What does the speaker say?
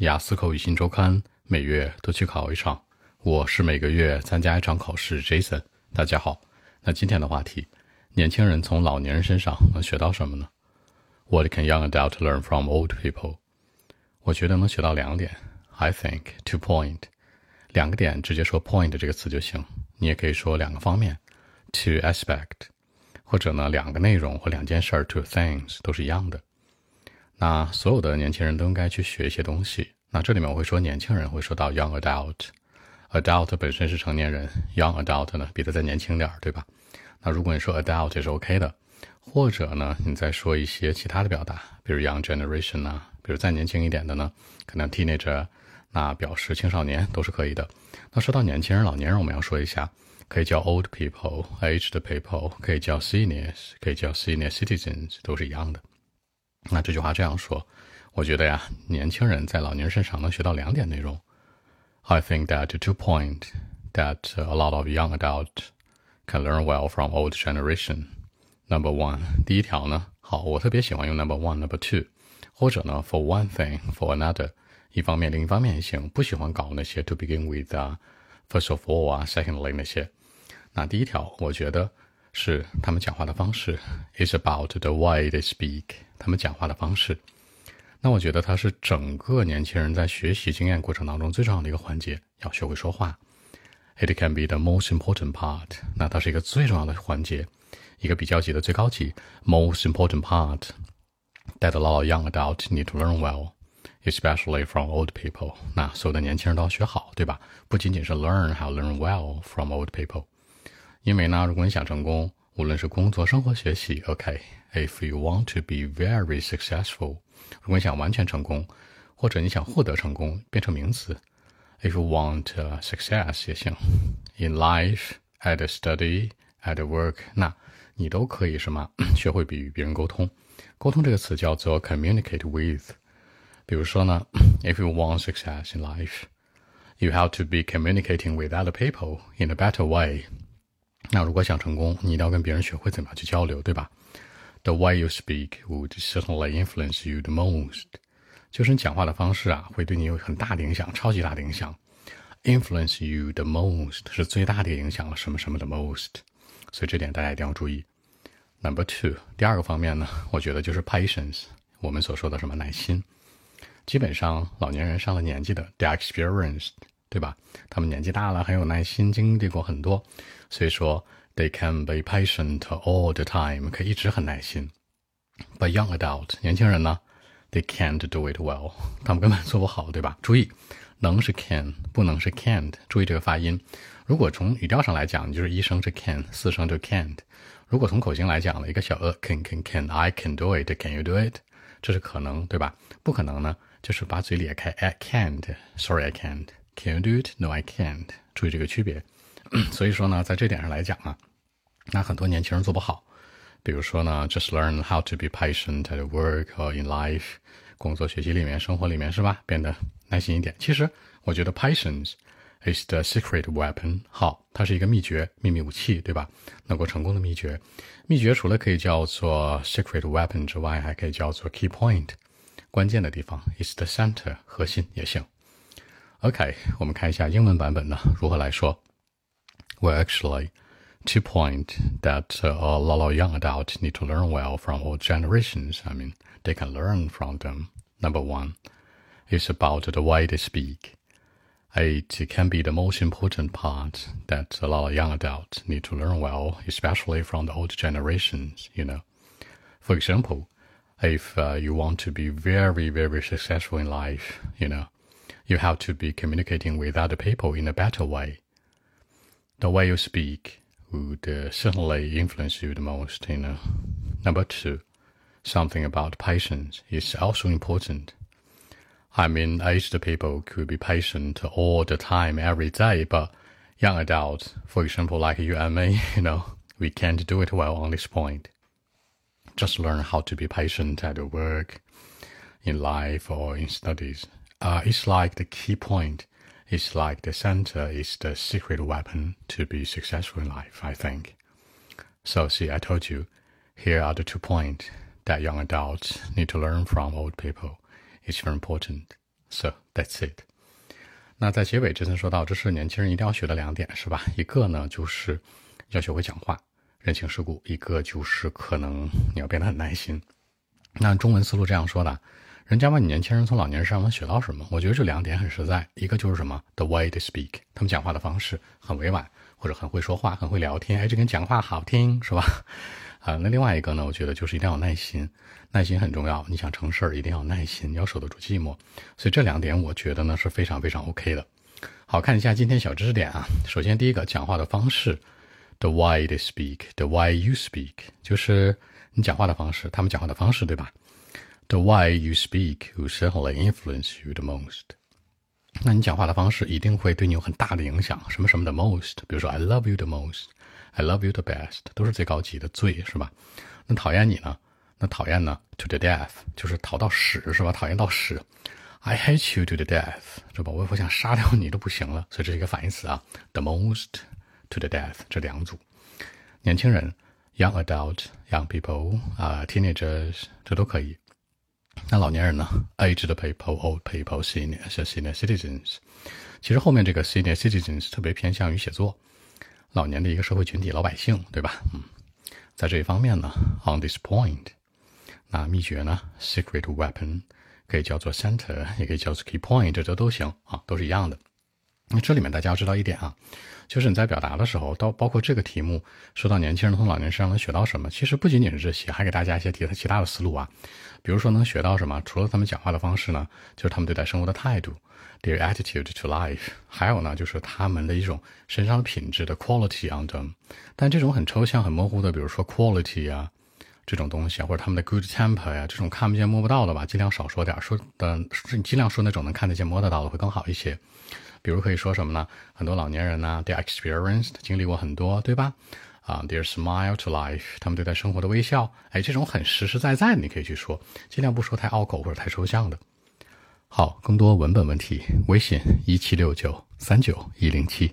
雅思口语新周刊，每月都去考一场。我是每个月参加一场考试，Jason。大家好，那今天的话题，年轻人从老年人身上能学到什么呢？What can young adult learn from old people？我觉得能学到两点，I think two point，两个点直接说 point 这个词就行。你也可以说两个方面，two aspect，或者呢两个内容或两件事，two things 都是一样的。那所有的年轻人都应该去学一些东西。那这里面我会说年轻人，会说到 young adult，adult 本身是成年人，young adult 呢比他再年轻点儿，对吧？那如果你说 adult 也是 OK 的，或者呢你再说一些其他的表达，比如 young generation 啊，比如再年轻一点的呢，可能 teenager，那表示青少年都是可以的。那说到年轻人、老年人，我们要说一下，可以叫 old people，aged people，可以叫 seniors，可以叫 senior citizens，都是一样的。那这句话这样说，我觉得呀，年轻人在老年人身上能学到两点内容。I think that two point that a lot of young adult can learn well from old generation. Number one，第一条呢，好，我特别喜欢用 number one、number two，或者呢，for one thing for another，一方面另一方面也行，不喜欢搞那些 to begin with 啊，first of all 啊，secondly 那些。那第一条，我觉得。是他们讲话的方式，is about the way they speak。他们讲话的方式，那我觉得它是整个年轻人在学习经验过程当中最重要的一个环节，要学会说话。It can be the most important part。那它是一个最重要的环节，一个比较级的最高级，most important part that a lot of young adults need to learn well，especially from old people。那所有的年轻人都要学好，对吧？不仅仅是 learn，还要 learn well from old people。因为呢，如果你想成功，无论是工作、生活、学习，OK，if you want to be very successful，如果你想完全成功，或者你想获得成功，变成名词，if you want success 也行，in life，at study，at work，那你都可以什么？学会比与别人沟通。沟通这个词叫做 communicate with。比如说呢，if you want success in life，you have to be communicating with other people in a better way。那如果想成功，你一定要跟别人学会怎么样去交流，对吧？The way you speak would certainly influence you the most。就是你讲话的方式啊，会对你有很大的影响，超级大的影响。Influence you the most 是最大的影响了什么什么的 most，所以这点大家一定要注意。Number two，第二个方面呢，我觉得就是 patience，我们所说的什么耐心。基本上老年人上了年纪的，they experienced。对吧？他们年纪大了，很有耐心，经历过很多，所以说 they can be patient all the time，可以一直很耐心。But young adult，年轻人呢，they can't do it well，他们根本做不好，对吧？注意，能是 can，不能是 can't，注意这个发音。如果从语调上来讲，就是一声是 can，四声就 can't。如果从口型来讲呢，一个小呃 can can can，I can do it，can you do it？这是可能，对吧？不可能呢，就是把嘴咧开，I can't，sorry I can't。Can you do it? No, I can't. 注意这个区别。所以说呢，在这点上来讲啊，那很多年轻人做不好。比如说呢，just learn how to be patient at work or in life，工作、学习里面、生活里面是吧？变得耐心一点。其实我觉得 patience is the secret weapon。好，它是一个秘诀、秘密武器，对吧？能够成功的秘诀。秘诀除了可以叫做 secret weapon 之外，还可以叫做 key point，关键的地方 is the center，核心也行。OK，我们看一下英文版本呢如何来说。Well, actually, two point that uh, a lot of young adults need to learn well from all generations. I mean, they can learn from them. Number one is about the way they speak. It can be the most important part that a lot of young adults need to learn well, especially from the old generations, you know. For example, if uh, you want to be very, very successful in life, you know, you have to be communicating with other people in a better way. The way you speak would uh, certainly influence you the most, you know. Number two, something about patience is also important. I mean, aged people could be patient all the time, every day, but young adults, for example, like you and me, you know, we can't do it well on this point. Just learn how to be patient at work, in life, or in studies uh, it's like the key point. It's like the center is the secret weapon to be successful in life, I think. So, see, I told you, here are the two points that young adults need to learn from old people. It's very important. So that's it。那在结尾，这次说到，这是年轻人一定要学的两点，是吧？一个呢，就是要学会讲话，人情世故；一个就是可能你要变得很耐心。那中文思路这样说的， 人家问你年轻人从老年人身上能学到什么？我觉得这两点很实在，一个就是什么？The way they speak，他们讲话的方式很委婉，或者很会说话，很会聊天。哎，这跟讲话好听，是吧？啊，那另外一个呢，我觉得就是一定要有耐心，耐心很重要。你想成事儿，一定要有耐心，你要守得住寂寞。所以这两点，我觉得呢是非常非常 OK 的。好看一下今天小知识点啊。首先第一个，讲话的方式，the way they speak，the way you speak，就是你讲话的方式，他们讲话的方式，对吧 ？The way you speak will certainly influence you the most。那你讲话的方式一定会对你有很大的影响。什么什么的 most，比如说 I love you the most。I love you the best，都是最高级的最，是吧？那讨厌你呢？那讨厌呢？To the death，就是讨到死，是吧？讨厌到死。I hate you to the death，是吧？我我想杀掉你都不行了，所以这是一个反义词啊。The most，to the death，这两组。年轻人，young adult，young people，啊，teenagers，这都可以。 那老年人呢？Aged people，old people，senior，senior citizens。其实后面这个 senior citizens 特别偏向于写作。老年的一个社会群体，老百姓，对吧？嗯，在这一方面呢，on this point，那秘诀呢，secret weapon，可以叫做 center，也可以叫做 key point，这都行啊，都是一样的。那这里面大家要知道一点啊，就是你在表达的时候，到包括这个题目说到年轻人从老年身上能学到什么，其实不仅仅是这些，还给大家一些其他其他的思路啊。比如说能学到什么，除了他们讲话的方式呢，就是他们对待生活的态度。Their attitude to life，还有呢，就是他们的一种身上的品质的 quality on them。但这种很抽象、很模糊的，比如说 quality 啊这种东西，或者他们的 good temper 呀，这种看不见摸不到的吧，尽量少说点，说的你尽量说那种能看得见摸得到的会更好一些。比如可以说什么呢？很多老年人呢，they experienced 经历过很多，对吧？啊，their smile to life，他们对待生活的微笑，哎，这种很实实在在的，你可以去说，尽量不说太拗口或者太抽象的。好，更多文本问题，微信一七六九三九一零七。